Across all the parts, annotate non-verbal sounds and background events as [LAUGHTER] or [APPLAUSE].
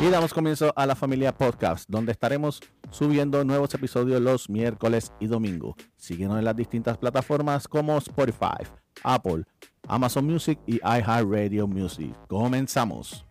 Y damos comienzo a la familia podcast, donde estaremos subiendo nuevos episodios los miércoles y domingo. Síguenos en las distintas plataformas como Spotify, Apple, Amazon Music y iHeartRadio Music. Comenzamos.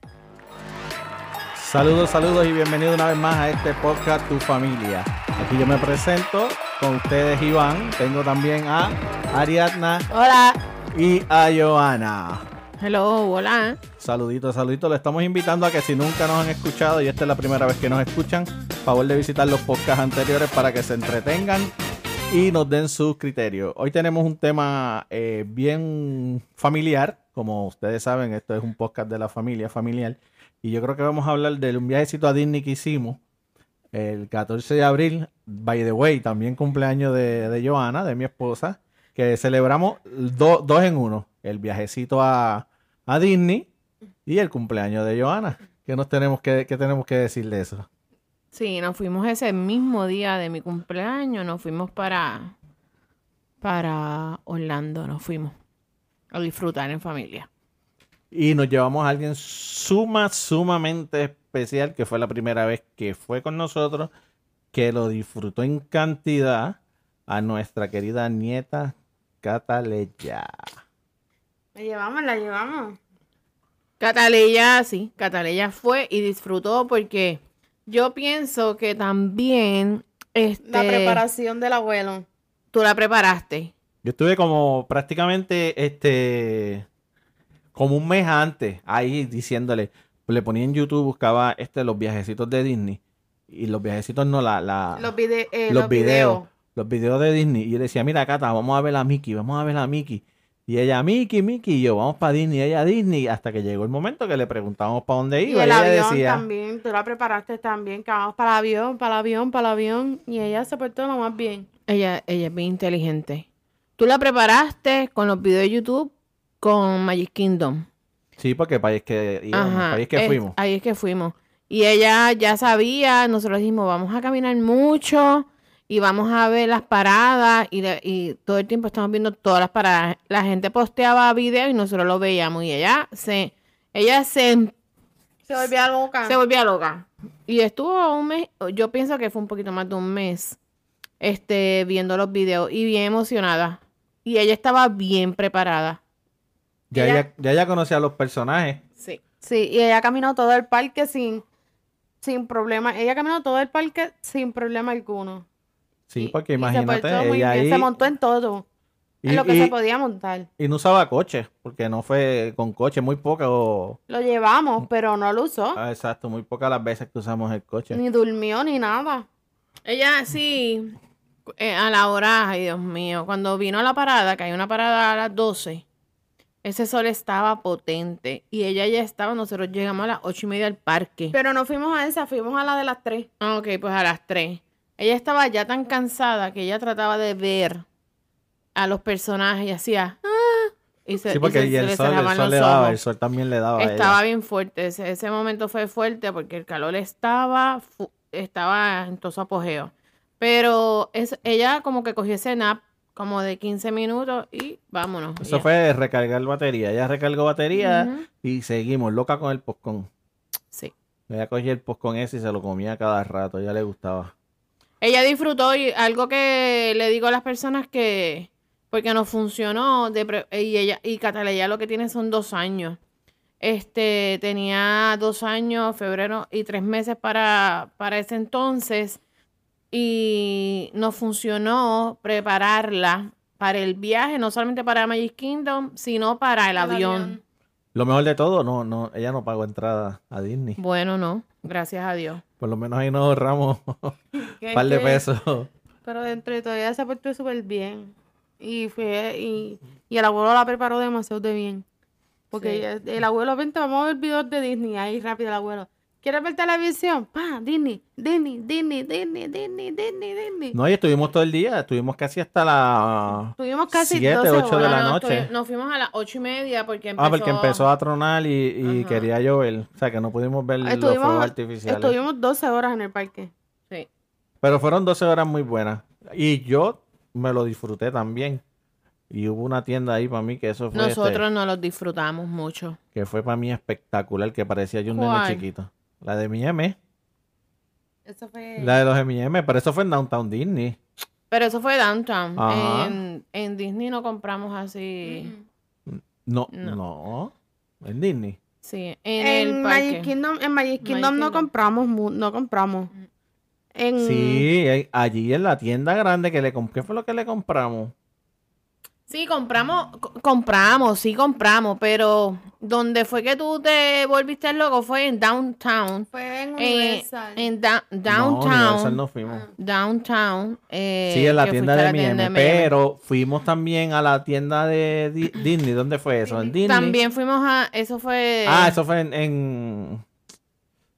Saludos, saludos y bienvenido una vez más a este podcast Tu Familia. Aquí yo me presento con ustedes Iván. Tengo también a Ariadna. Hola. Y a Joana. Hello, hola. Saluditos, saluditos. Le estamos invitando a que si nunca nos han escuchado y esta es la primera vez que nos escuchan, favor de visitar los podcasts anteriores para que se entretengan y nos den sus criterios. Hoy tenemos un tema eh, bien familiar. Como ustedes saben, esto es un podcast de la familia familiar. Y yo creo que vamos a hablar de un viajecito a Disney que hicimos el 14 de abril. By the way, también cumpleaños de, de Joana, de mi esposa, que celebramos dos en uno. El viajecito a, a Disney y el cumpleaños de Joana. ¿Qué, nos tenemos que, qué tenemos que decir de eso? Sí, nos fuimos ese mismo día de mi cumpleaños, nos fuimos para, para Orlando, nos fuimos a disfrutar en familia. Y nos llevamos a alguien suma, sumamente especial, que fue la primera vez que fue con nosotros, que lo disfrutó en cantidad, a nuestra querida nieta Cataleya. La llevamos, la llevamos. Cataleya, sí, Cataleya fue y disfrutó porque yo pienso que también este, la preparación del abuelo. Tú la preparaste. Yo estuve como prácticamente este como un mes antes ahí diciéndole, le ponía en YouTube, buscaba este los viajecitos de Disney y los viajecitos no la, la los, eh, los, videos, los videos de Disney y yo le decía, mira Cata, vamos a ver a Mickey, vamos a ver a Mickey. Y ella, Mickey, Mickey, y yo, vamos para Disney, ella Disney, hasta que llegó el momento que le preguntábamos para dónde iba. Y el avión también, tú la preparaste también, que vamos para el avión, para el avión, para el avión, y ella se portó lo más bien. Ella, ella es bien inteligente. Tú la preparaste con los videos de YouTube con Magic Kingdom. Sí, porque país que íbamos, país que fuimos. Ahí es que fuimos. Y ella ya sabía, nosotros dijimos, vamos a caminar mucho y vamos a ver las paradas y, todo el tiempo estamos viendo todas las paradas. La gente posteaba videos y nosotros lo veíamos y ella se, ella se, se volvía loca. Se volvía loca. Y estuvo un mes, yo pienso que fue un poquito más de un mes, este, viendo los videos y bien emocionada. Y ella estaba bien preparada. Ya ella, ya ella conocía a los personajes. Sí. Sí, y ella caminó todo el parque sin, sin problema. Ella caminó todo el parque sin problema alguno. Sí, porque imagínate, se ella ahí... Se montó en todo. en lo que se podía montar. Y no usaba coche, porque no fue con coche, muy poco. Lo llevamos, pero no lo usó. Ah, exacto, muy pocas las veces que usamos el coche. Ni durmió ni nada. Ella sí, eh, a la hora, ay Dios mío, cuando vino a la parada, que hay una parada a las 12, ese sol estaba potente y ella ya estaba, nosotros llegamos a las ocho y media al parque. Pero no fuimos a esa, fuimos a la de las tres. Ah, ok, pues a las tres. Ella estaba ya tan cansada que ella trataba de ver a los personajes y hacía... Ah", y se, sí, porque el, sol, el sol le daba, el sol también le daba. Estaba bien fuerte, ese, momento fue fuerte porque el calor estaba, estaba en todo su apogeo. Pero es, ella como que cogió ese nap como de 15 minutos y vámonos. Eso fue recargar batería. Ella recargó batería y seguimos, loca con el postcón. Sí. Ella cogía el postcón ese y se lo comía cada rato, a ella le gustaba. Ella disfrutó y algo que le digo a las personas que, porque no funcionó, de, y ella, y Cataleya lo que tiene son dos años. Este, tenía dos años, febrero y tres meses para, para ese entonces. Y no funcionó prepararla para el viaje, no solamente para Magic Kingdom, sino para el, avión. Lo mejor de todo, no, no, ella no pagó entrada a Disney. Bueno, no, gracias a Dios. Por lo menos ahí nos ahorramos [LAUGHS] un par de pesos. Pero dentro de todo ella se portó súper bien. Y fue, y, y, el abuelo la preparó demasiado de bien. Porque el abuelo, vente, vamos a ver videos de Disney. Ahí rápido el abuelo. ¿Quieres ver televisión? Pa, Disney, Disney, Disney, Disney, Disney, Disney, Disney. No, y estuvimos todo el día, estuvimos casi hasta las Estuvimos casi 7, 8 de la noche. nos fuimos a las 8 y media porque empezó... Ah, porque empezó a tronar y, y quería llover. O sea, que no pudimos ver los fuegos artificiales. Estuvimos 12 horas en el parque. Sí. Pero fueron 12 horas muy buenas. Y yo me lo disfruté también. Y hubo una tienda ahí para mí que eso fue... Nosotros no lo disfrutamos mucho. Que fue para mí espectacular, que parecía yo un nene chiquito. La de M&M. Eso fue. La de los M&M, pero eso fue en Downtown Disney. Pero eso fue downtown. En, en Disney no compramos así. No, No. no. En Disney. Sí, en, En, el Magic parque. Kingdom, en Magic Magic Kingdom no Kingdom. compramos, mu- no compramos. En, Sí, allí en la tienda grande que le compré. ¿Qué fue lo que le compramos? Sí, compramos, co- compramos, sí compramos, pero donde fue que tú te volviste loco fue en downtown. Fue en Eh, Universal. en da- No, downtown. Universal no fuimos. Downtown. eh, Sí, en la tienda de M&M, M&M. pero fuimos también a la tienda de Di- Disney. ¿Dónde fue eso? ¿En Disney? También fuimos a, eso fue... Ah, eso fue en, en,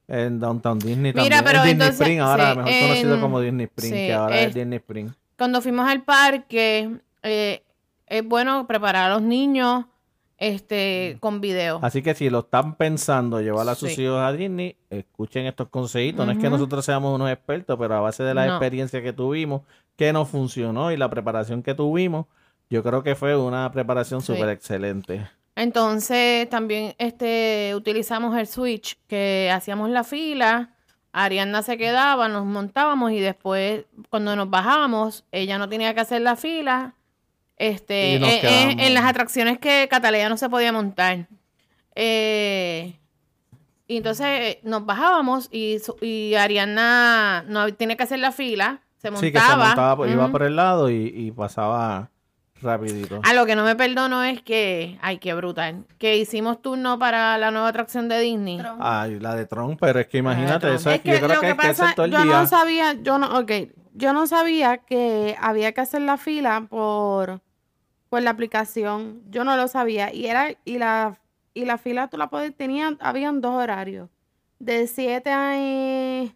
en Downtown Disney Mira, también. pero en Disney entonces, Spring, ahora sí, mejor conocido en- como Disney Spring, sí, que ahora es, es- Disney Spring. Cuando fuimos al parque, eh, es bueno preparar a los niños este con video. Así que si lo están pensando llevar a sus Sí. hijos a Disney, escuchen estos consejitos. No es que nosotros seamos unos expertos, pero a base de la No. experiencia que tuvimos, que nos funcionó y la preparación que tuvimos, yo creo que fue una preparación Sí. súper excelente. Entonces también este utilizamos el switch que hacíamos la fila, Ariana se quedaba, nos montábamos y después cuando nos bajábamos, ella no tenía que hacer la fila. Este, Y nos en- en, las atracciones que Catalina no se podía montar. Eh, y entonces eh, nos bajábamos y, y Ariana no tenía que hacer la fila, se montaba. Sí, que se montaba, por- iba por el lado y, y pasaba rapidito. A lo que no me perdono es que, ay, qué brutal, que hicimos turno para la nueva atracción de Disney. Tron. Ay, la de Tron, pero es que imagínate, eso es, Es que yo creo lo que, que que pasa, es todo el yo día. no sabía, yo no, ok, yo no sabía que había que hacer la fila por, por la aplicación. Yo no lo sabía. Y era, y la, y la fila tú la podías, tenían, habían dos horarios. De 7 a eh,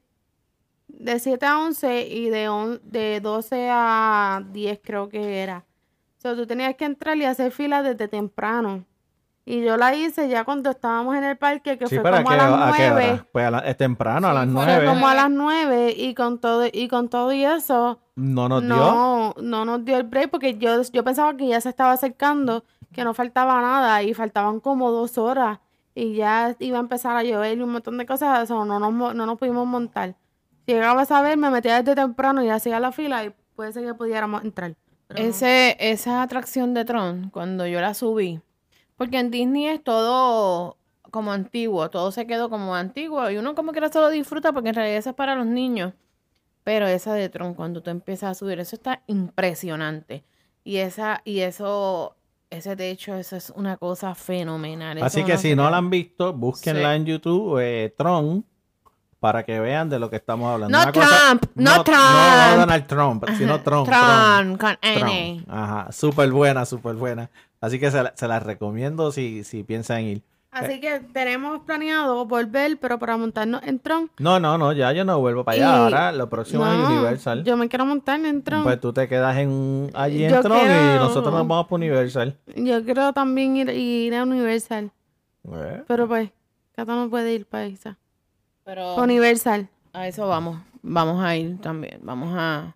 de 7 a 11 y de, on- de 12 a 10 creo que era. O sea, tú tenías que entrar y hacer fila desde temprano. Y yo la hice ya cuando estábamos en el parque, que Sí, fue como ¿a qué, las a qué 9. hora? Pues a la- es temprano, a las Fue nueve. como a las 9 y con todo y con todo y eso No nos dio. no no nos dio el break porque yo, yo pensaba que ya se estaba acercando, que no faltaba nada y faltaban como dos horas y ya iba a empezar a llover y un montón de cosas, eso no nos, no nos pudimos montar. Si llegabas a ver, me metía desde temprano y hacía la fila y puede ser que pudiéramos entrar. Pero no. Ese, esa atracción de Tron, cuando yo la subí, porque en Disney es todo como antiguo, todo se quedó como antiguo y uno como quiera se lo disfruta porque en realidad eso es para los niños. Pero esa de Tron, cuando tú empiezas a subir, eso está impresionante. Y esa, y eso, ese techo, eso es una cosa fenomenal. Así Eso que no si no la han visto, búsquenla Sí. en YouTube, eh, Tron, para que vean de lo que estamos hablando. No Una cosa- Trump, no No Trump. Donald Trump, sino Tron. Tron. Tron, con. N. Ajá, súper buena, súper buena. Así que se, la- se las recomiendo si, si piensan ir. Así que tenemos planeado volver, pero para montarnos en Tron. No, no, no, ya yo no vuelvo para allá. Y- Ahora lo próximo es Universal. Yo me quiero montar en Tron. Pues tú te quedas en, allí en Yo Tron y nosotros nos vamos para Universal. Yo quiero también ir, ir a Universal. Eh, Pero pues, Cata no puede ir para esa. Pero Universal. a eso vamos. Vamos a ir también. Vamos a,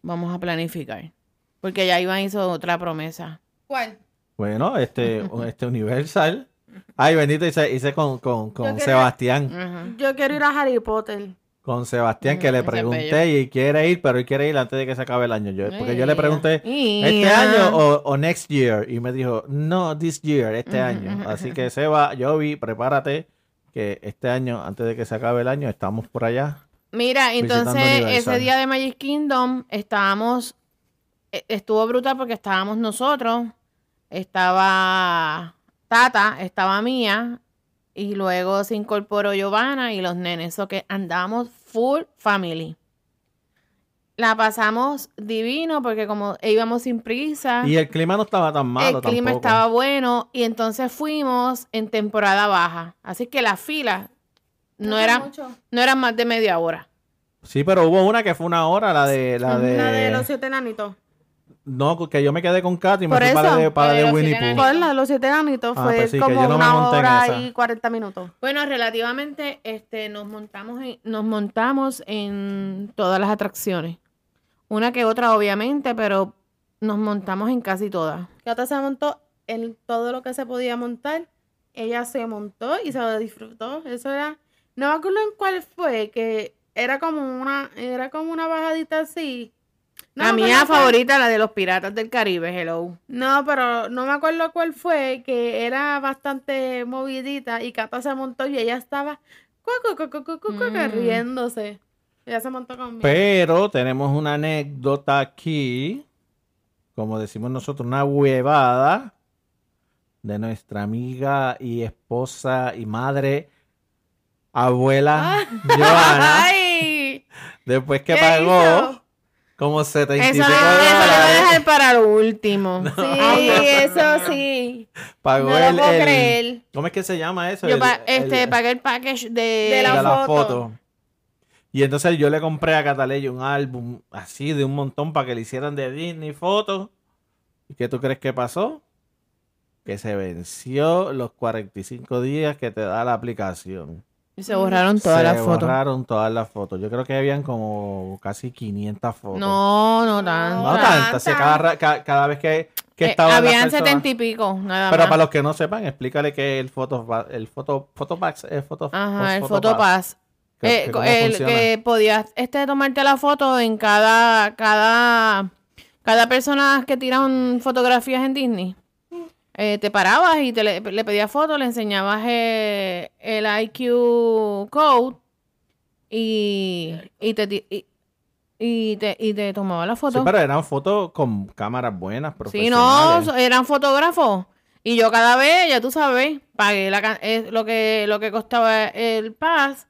vamos a planificar. Porque ya Iván hizo otra promesa. ¿Cuál? Bueno, este, [LAUGHS] este Universal. Ay, bendito, hice, hice con, con, con Sebastián. Yo quiero ir a Harry Potter. Con Sebastián, que le pregunté y quiere ir, pero él quiere ir antes de que se acabe el año. Yo, porque yo le pregunté. ¿este año o, o next year? Y me dijo, no, this year, este año. Así que Seba, yo vi, prepárate, que este año, antes de que se acabe el año, estamos por allá. Mira, entonces Universal. ese día de Magic Kingdom estábamos, estuvo brutal porque estábamos nosotros, estaba Tata, estaba Mía, y luego se incorporó Giovanna y los nenes, eso que andábamos full family. La pasamos divino porque como íbamos sin prisa, Y el clima no estaba tan malo el clima estaba bueno y entonces fuimos en temporada baja, así que la fila no era no eran más de media hora. Sí, pero hubo una que fue una hora, la de... La de, La de los siete enanitos. No, que yo me quedé con Katy y me Por fui para de, para de de los Winnie siete Pooh. Pues la de los siete enanitos Ah, fue pues sí, como no una hora y 40 minutos. Bueno, relativamente este nos montamos en, nos montamos en todas las atracciones. Una que otra obviamente, pero nos montamos en casi todas. Cata se montó en todo lo que se podía montar. Ella se montó y se lo disfrutó. Eso era No me acuerdo en cuál fue, que era como una, era como una bajadita así. No la mía favorita, la de los piratas del Caribe, hello. No, pero no me acuerdo cuál fue, que era bastante movidita y Cata se montó y ella estaba cu, Mm. riéndose. Ella se montó conmigo. Pero tenemos una anécdota aquí, como decimos nosotros, una huevada de nuestra amiga y esposa y madre, abuela Joana, [LAUGHS] ¡Ay! después que ¿Qué pagó hizo? Como 70 y Eso, pico lo- de eso lo voy a dólares, dejar para lo último. [LAUGHS] Sí, eso sí. pagó No lo el, puedo el- creer. ¿cómo es que se llama eso? Yo El- pa- este, el- pagué el package de, De la de la foto. foto. Y entonces yo le compré a Cataleya un álbum así de un montón para que le hicieran de Disney fotos. ¿Y qué tú crees que pasó? Que se venció los 45 días que te da la aplicación. Y se borraron todas se las fotos. borraron todas las fotos. Yo creo que habían como casi 500 fotos. No, no tanto. No tantas. si cada, cada vez que, que Eh, estaban las habían setenta y pico, nada Pero más. para los que no sepan, explícale que el foto el foto fotopax es foto Ajá, el fotopass. Photopass. Que- Eh, que el funciona. que podías este, tomarte la foto en cada, cada, cada persona que tiran fotografías en Disney. Eh, te parabas y te le, le pedías foto, le enseñabas eh, el IQ code y, y, te, y, y te, y te tomaba la foto. Sí, pero eran fotos con cámaras buenas, Sí, no, profesionales. eran fotógrafos. Y yo cada vez, ya tú sabes, pagué la, eh, lo, que, lo que costaba el pass.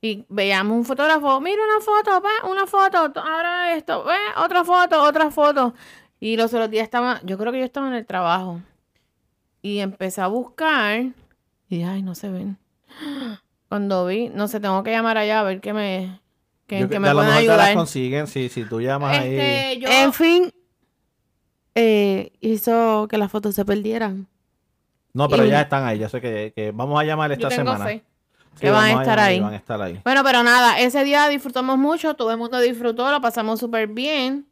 Y veíamos un fotógrafo, mira una foto, pa, una foto, ahora esto, ve, otra foto, otra foto. Y los otros días estaba, yo creo que yo estaba en el trabajo. Y empecé a buscar y ay, no se ven. Cuando vi, no sé, tengo que llamar allá a ver qué me, que, Yo que me a lo te las ayudar. consiguen si, si tú llamas ahí. Este, yo, En fin, eh, hizo que las fotos se perdieran. No, pero y- ya están ahí. Yo sé que, que vamos a llamar esta yo tengo semana. fe. Sí, que van a estar ahí. Van a estar ahí. Bueno, pero nada, ese día disfrutamos mucho, todo el mundo disfrutó, lo pasamos súper bien.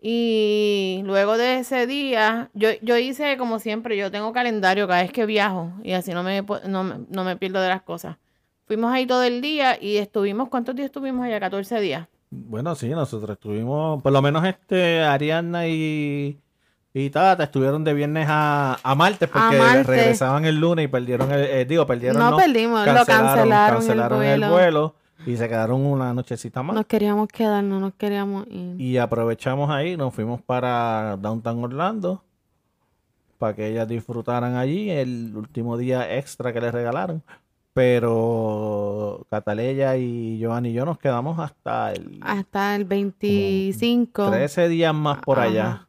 Y luego de ese día, yo, yo hice como siempre, yo tengo calendario cada vez que viajo y así no me, no, no me pierdo de las cosas. Fuimos ahí todo el día y estuvimos, ¿cuántos días estuvimos allá? 14 días. Bueno, sí, nosotros estuvimos, por lo menos este, Ariana y, y Tata estuvieron de viernes a, a martes porque martes. regresaban el lunes y perdieron el, eh, digo, perdieron No no, perdimos, lo cancelaron, cancelaron el el vuelo. Y se quedaron una nochecita más. Nos queríamos quedar, no nos queríamos ir. Y aprovechamos ahí, nos fuimos para Downtown Orlando para que ellas disfrutaran allí el último día extra que les regalaron. Pero Cataleya y Giovanni y yo nos quedamos hasta el Hasta el 25. 13 días más por allá.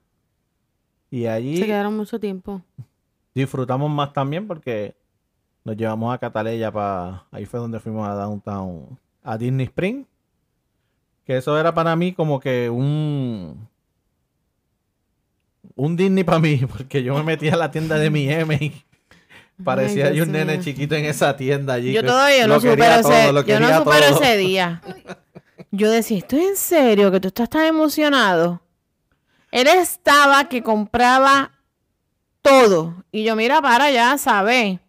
Y allí Se quedaron mucho tiempo. disfrutamos más también porque nos llevamos a Cataleya para... Ahí fue donde fuimos a Downtown, a Disney Spring. Que eso era para mí como que un... Un Disney para mí, [LAUGHS] porque yo me metí a la tienda de mi M y parecía ahí un nene mío. chiquito en esa tienda allí. Yo todavía lo no supero ese, todo, lo yo no supero ese día. Yo decía, ¿estoy en serio? ¿Que tú estás tan emocionado? Él estaba que compraba todo. Y yo, mira, para allá, ¿sabes?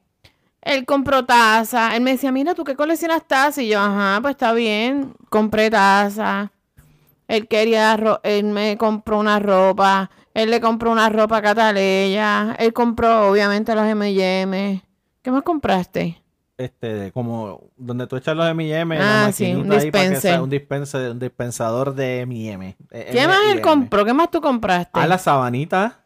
Él compró taza. Él me decía, mira, ¿tú qué coleccionas tazas? Y yo, ajá, pues está bien. Compré taza. Él quería, ro- él me compró una ropa. Él le compró una ropa a Cataleya. Él compró, obviamente, los M&M. ¿Qué más compraste? este, como donde tú echas los M&M, Ah, sí, un dispenser. un dispenser, un dispensador de M&M. ¿Qué más él compró? ¿Qué más tú compraste? Ah, la sabanita.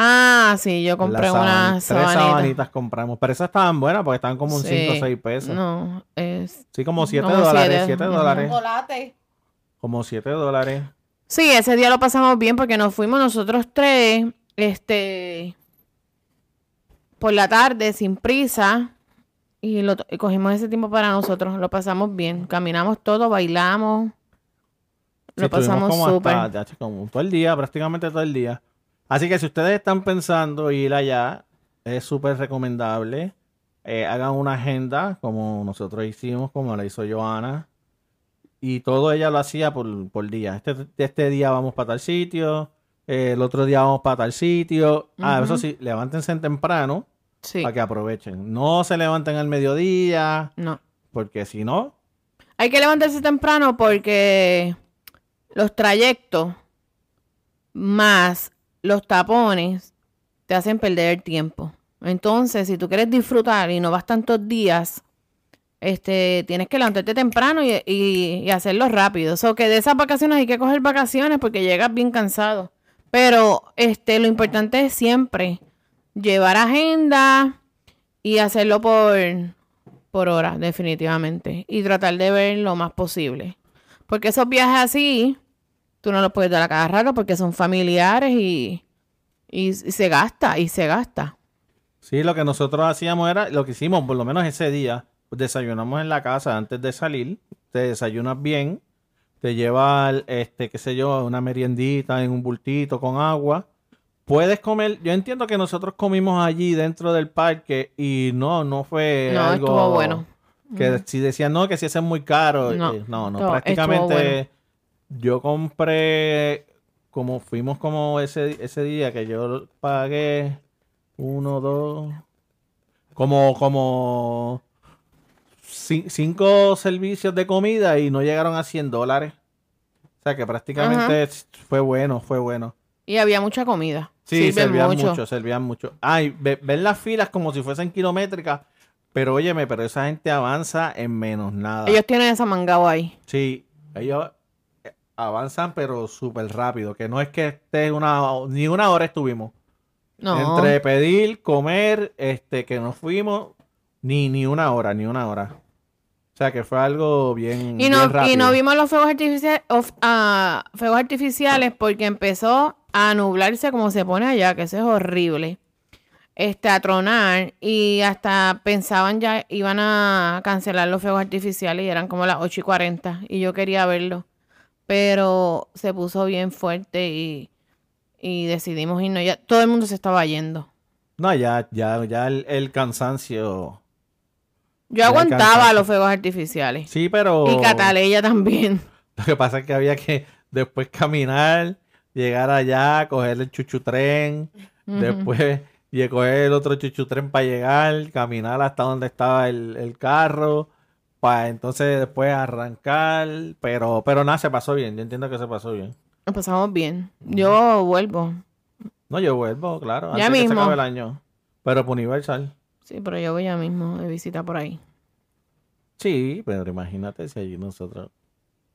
Ah, sí, yo compré saban- una Tres sabanita. sabanitas compramos. Pero esas estaban buenas porque estaban como un Sí. 5 o 6 pesos. No, es... Sí, como 7 Como dólares. siete. 7 Ujú. dólares. Chocolate. Como 7 dólares. Sí, ese día lo pasamos bien porque nos fuimos nosotros tres, este, por la tarde, sin prisa, y, lo, y cogimos ese tiempo para nosotros. Lo pasamos bien. Caminamos todo, bailamos. Sí, Lo pasamos súper. como todo el día, prácticamente todo el día. Así que si ustedes están pensando ir allá, es súper recomendable. Eh, hagan una agenda como nosotros hicimos, como la hizo Joana. Y todo ella lo hacía por, por día. Este, este día vamos para tal sitio, eh, el otro día vamos para tal sitio. Ah, eso sí, levántense temprano Sí, para que aprovechen. No se levanten al mediodía, no. porque si no, Hay que levantarse temprano porque los trayectos más los tapones te hacen perder el tiempo. Entonces, si tú quieres disfrutar y no vas tantos días, este, tienes que levantarte temprano y, y- y hacerlo rápido. O que de esas vacaciones hay que coger vacaciones porque llegas bien cansado. Pero este, lo importante es siempre llevar agenda y hacerlo por, por hora, definitivamente. Y tratar de ver lo más posible. Porque esos viajes así, tú no los puedes dar a cada rato porque son familiares y, y, y se gasta, y se gasta. sí, lo que nosotros hacíamos era, lo que hicimos, por lo menos ese día, pues desayunamos en la casa antes de salir, te desayunas bien, te llevas, este, qué sé yo, una meriendita en un bultito con agua. Puedes comer, yo entiendo que nosotros comimos allí dentro del parque y no, no fue No, algo estuvo bueno. que si decían no, que si ese es muy caro, No, eh, no, prácticamente bueno. Yo compré, como fuimos como ese, ese día que yo pagué uno, dos, como, como ci- cinco servicios de comida y no llegaron a 100 dólares. O sea que prácticamente fue bueno, fue bueno. Y había mucha comida. Sí, Sirven servían mucho. mucho. servían mucho. Ay, ve- ven las filas como si fuesen kilométricas, pero óyeme, pero esa gente avanza en menos nada. Ellos tienen esa mangao ahí. Sí, ellos avanzan pero súper rápido, que no es que estés una, ni una hora estuvimos. No. Entre pedir, comer, este, que nos fuimos, ni, ni una hora, ni una hora. O sea que fue algo bien, Y no, bien rápido. y no vimos los fuegos artificiales, fuegos artificiales porque empezó a nublarse como se pone allá, que eso es horrible. Este, a tronar y hasta pensaban ya iban a cancelar los fuegos artificiales y eran como las 8 y 40 y yo quería verlo. Pero se puso bien fuerte y, y decidimos irnos. Ya, todo el mundo se estaba yendo. No, ya, ya, ya el, el cansancio. Yo Ya aguantaba los fuegos artificiales. Sí, pero. Y Cataleya también. [LAUGHS] Lo que pasa es que había que después caminar, llegar allá, coger el chuchutren, después y coger el otro chuchutren para llegar, caminar hasta donde estaba el, el carro, para entonces después arrancar, pero, pero nada, se pasó bien, yo entiendo que se pasó bien. Nos pasamos bien. Yo vuelvo. No, yo vuelvo, claro, Ya antes que se mismo. acabe el año, pero por Universal. Sí, pero yo voy ya mismo de visita por ahí. Sí, pero imagínate si allí nosotros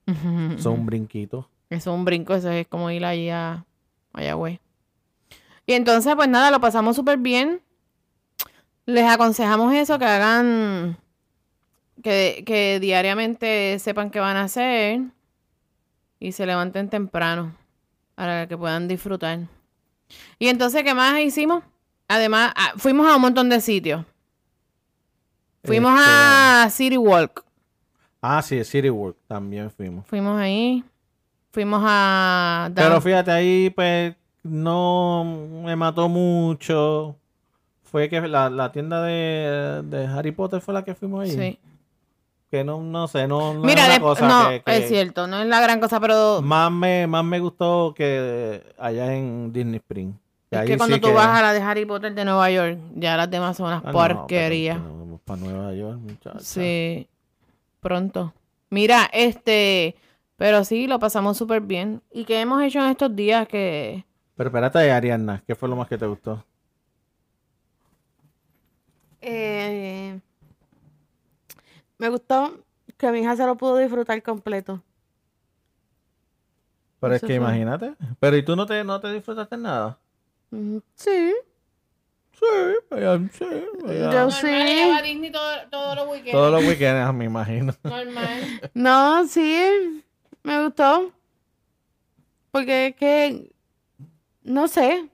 [LAUGHS] son un brinquito. Eso es un brinco, eso es como ir allí a Mayagüez. Y entonces, pues nada, lo pasamos súper bien. Les aconsejamos eso, que hagan, que, que diariamente sepan qué van a hacer y se levanten temprano para que puedan disfrutar. Y entonces, ¿qué más hicimos? Además, ah, fuimos a un montón de sitios. Fuimos Este, a City Walk. Ah, sí, City Work también fuimos. Fuimos ahí. Fuimos a... Pero fíjate, ahí pues no me mató mucho. Fue que la, la tienda de, de Harry Potter fue la que fuimos ahí. Sí. Que no, no sé, no, no Mira, es una de- cosa no, que, que es cierto, no es la gran cosa, pero Más me, más me gustó que allá en Disney Spring. es ahí que cuando sí tú que- vas a la de Harry Potter de Nueva York, ya las demás son unas Ah, porquerías. que no vamos para Nueva York, muchacha. Sí, pronto. Mira, este, pero sí, lo pasamos súper bien. ¿Y qué hemos hecho en estos días que... Pero espérate, Ariana, ¿qué fue lo más que te gustó? Eh, me gustó que mi hija se lo pudo disfrutar completo. Pero Eso es que fue. imagínate. Pero ¿y tú no te, no te disfrutaste nada? Mm, Sí, Sí, ella- sí. Yo sí. a Disney todos los weekends. Todos los weekends, me imagino. [LAUGHS] Normal. no, sí, me gustó. Porque es que, no sé,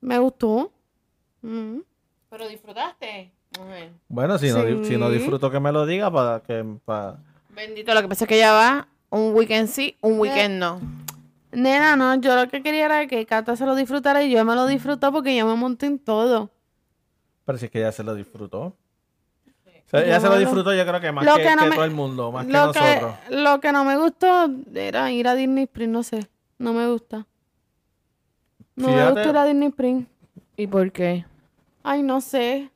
me gustó. Mm. Pero disfrutaste. Bueno, si, no, si no disfruto que me lo diga para que... pa- Bendito, lo que pasa es que ella va un weekend sí, un weekend no. Nena, no, yo lo que quería era que Cata se lo disfrutara y yo me lo disfruto porque yo me monté en todo. Pero si es que ella se lo disfrutó. O sea, Yo se lo disfrutó yo creo que más lo que, que no que me- todo el mundo, más que Lo que, nosotros. lo que no me gustó era ir a Disney Spring, no sé, no me gusta. No me gusta ir a Disney Spring. ¿Y por qué? Ay, no sé.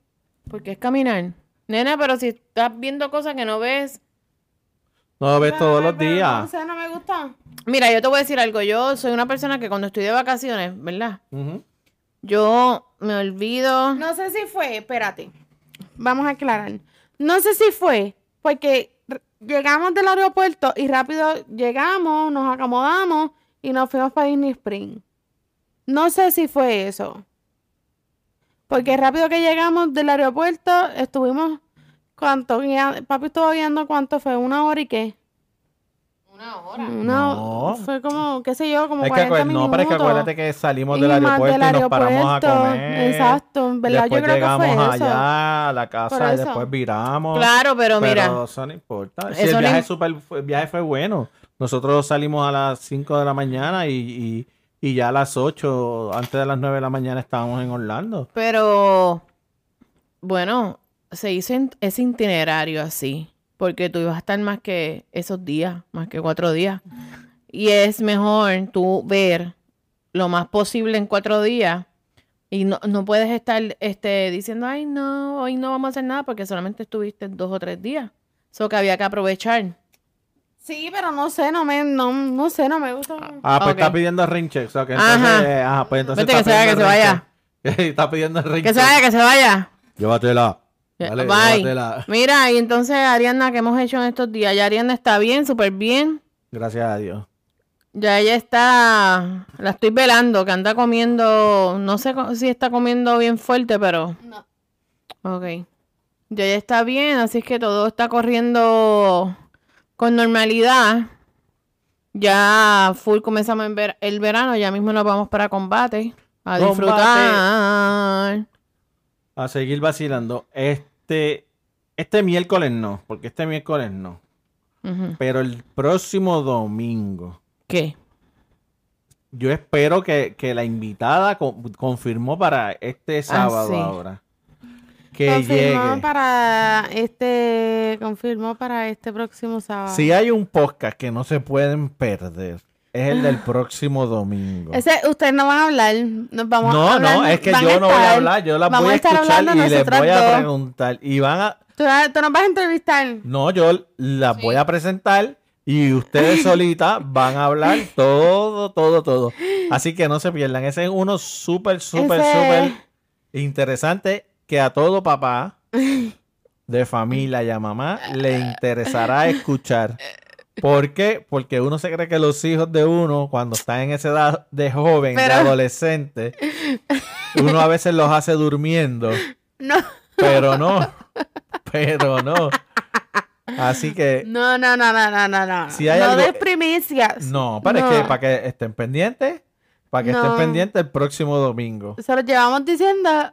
Porque es caminar. Nena, pero si estás viendo cosas que no ves. No lo ves todos los Pero No días. sé, no me gusta. Mira, yo te voy a decir algo. Yo soy una persona que cuando estoy de vacaciones, ¿verdad? Yo me olvido. No sé si fue, espérate. Vamos a aclarar. No sé si fue porque llegamos del aeropuerto y rápido llegamos, nos acomodamos y nos fuimos para Disney Spring. No sé si fue eso. Porque rápido que llegamos del aeropuerto, estuvimos. ¿Cuánto? Papi estuvo guiando cuánto fue, una hora y qué. Una hora. Una, No. Fue como, qué sé yo, como Es que, 40 acuer- minutos. no, pero es que acuérdate que salimos del aeropuerto del y nos paramos a comer. Exacto, ¿verdad? Después yo creo llegamos que fue eso. allá a la casa y después viramos. Claro, pero mira. eso no importa. Si Eso el no viaje, im- super, el viaje fue bueno. Nosotros salimos a las 5 de la mañana y, y- y ya a las 8, antes de las 9 de la mañana estábamos en Orlando. Pero, bueno, se hizo ese itinerario así, porque tú ibas a estar más que esos días, más que cuatro días. Y es mejor tú ver lo más posible en cuatro días y no, no puedes estar este, diciendo, ay, no, hoy no vamos a hacer nada porque solamente estuviste dos o tres días. Eso que había que aprovechar. Sí, pero no sé, no me, no, no sé, no me gusta. Ah, pues Ok. está pidiendo rain check. o sea, que entonces, Ajá. ajá, pues entonces Vete, que se vaya, que se vaya. [LAUGHS] está pidiendo rain Que se vaya, que se vaya. Llévatela. Dale, Bye. llévatela. Mira, y entonces Ariana, ¿qué hemos hecho en estos días? Ya Ariana está bien, súper bien. Gracias a Dios. Ya ella está, la estoy velando, que anda comiendo, no sé si está comiendo bien fuerte, pero, No. ok. Ya ella está bien, así es que todo está corriendo con normalidad. Ya full comenzamos en ver el verano, ya mismo nos vamos para combate, a Combate. disfrutar. A seguir vacilando. Este, este miércoles no, porque este miércoles no. Pero el próximo domingo, ¿Qué? yo espero que, que la invitada con- confirmó para este sábado sí. ahora. Que confirmó llegue. para este, confirmó para este próximo sábado. Si hay un podcast que no se pueden perder, es el del [LAUGHS] próximo domingo. Ese, ustedes no van a hablar, nos vamos a No, hablar, no, es que yo no voy a hablar, yo las voy a escuchar y les voy a dos. preguntar. Y van a, Tú, tú nos vas a entrevistar. No, yo las voy a presentar y ustedes [LAUGHS] solitas van a hablar todo, todo, todo. Así que no se pierdan. Ese es uno súper, súper, Ese- súper interesante que a todo papá de familia y a mamá le [LAUGHS] interesará escuchar. ¿Por qué? Porque uno se cree que los hijos de uno, cuando están en esa edad de joven, de adolescente, uno a veces los hace durmiendo. No, Pero no. Pero no. Así que no, no, no, no, no, no, no. Si hay no algo- des primicias. No, No. que para que estén pendientes, para que estén pendientes el próximo domingo. Se lo llevamos diciendo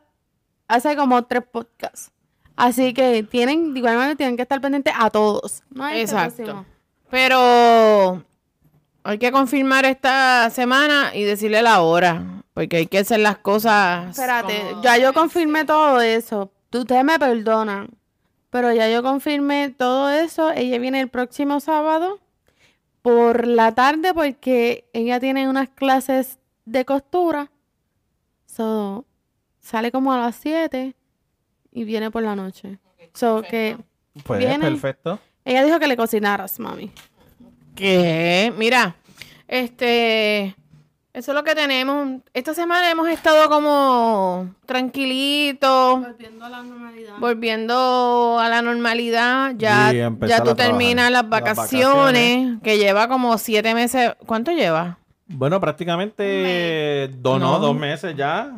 hace como tres podcasts. Así que tienen, de igual manera, tienen que estar pendientes a todos. No Exacto. próximo. Pero hay que confirmar esta semana y decirle la hora, porque hay que hacer las cosas. Espérate, como- ya yo confirmé todo eso. Tú- Ustedes me perdonan. Pero ya yo confirmé todo eso. Ella viene el próximo sábado por la tarde porque ella tiene unas clases de costura. So, sale como a las 7 y viene por la noche. So que Pues Viene. perfecto. ella dijo que le cocinaras, mami. ¿Qué? Mira, este, eso es lo que tenemos. Esta semana hemos estado como tranquilitos, Volviendo a la normalidad. volviendo a la normalidad. Ya, ya tú terminas las Las vacaciones, que lleva como siete meses. ¿Cuánto lleva? Bueno, prácticamente dos, No. dos meses ya.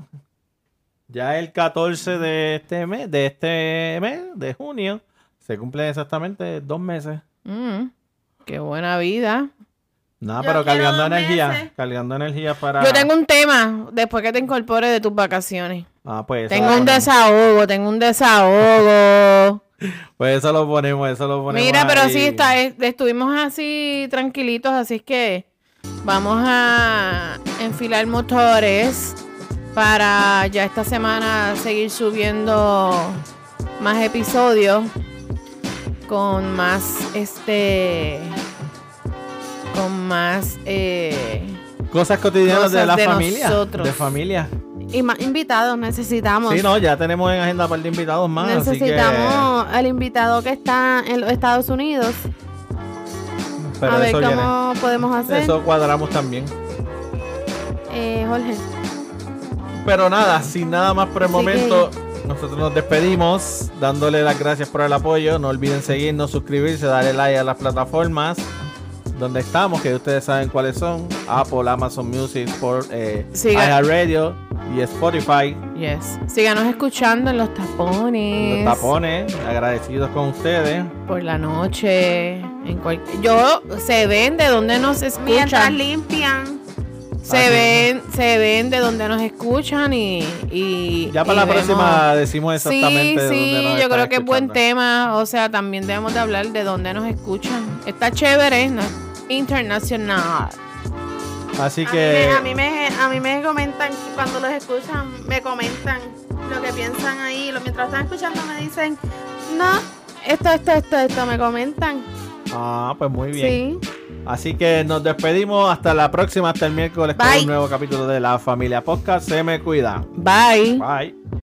Ya el 14 de este mes, de este mes, de junio, se cumplen exactamente dos meses. Mm, qué buena vida. Nada, pero cargando energía, meses. cargando energía para... Yo tengo un tema después que te incorpores de tus vacaciones. Ah, pues eso Tengo un ponemos. desahogo, tengo un desahogo. [LAUGHS] Pues eso lo ponemos, eso lo ponemos Mira, pero ahí. sí, está, es- estuvimos así tranquilitos, así es que vamos a enfilar motores para ya esta semana seguir subiendo más episodios con más este con más eh, Cosas cotidianas de la de familia. nosotros. De familia. Y más invitados necesitamos. Sí, no, ya tenemos en agenda par de invitados más. así que- necesitamos el invitado que está en los Estados Unidos. pero a ver cómo podemos hacer. Eso cuadramos también. Eh, Jorge. Pero nada, sin nada más por el Así momento, nosotros nos despedimos dándole las gracias por el apoyo. No olviden seguirnos, suscribirse, darle like a las plataformas donde estamos, que ustedes saben cuáles son: Apple, Amazon Music, por eh, iHeartRadio y Spotify. Yes. Síganos escuchando en los tapones. Los tapones, agradecidos con ustedes. Por la noche. En cual- Yo se ven de donde nos Mientras escuchan. limpian. Se Ah, ven, se ven de donde nos escuchan y. y Ya para y la vemos- próxima decimos exactamente Sí, de dónde sí, nos yo creo que es buen tema. O sea, también debemos de hablar de dónde nos escuchan. Está chévere, ¿no? Internacional. Así A que mí, me, a, mí me, a mí me comentan, cuando los escuchan, me comentan lo que piensan ahí. Lo, mientras están escuchando me dicen, no, esto, esto, esto, esto, me comentan. Ah, pues muy bien. Sí. Así que nos despedimos hasta la próxima, hasta el miércoles con Bye. un nuevo capítulo de La Familia Podcast. Se me cuida. Bye. Bye.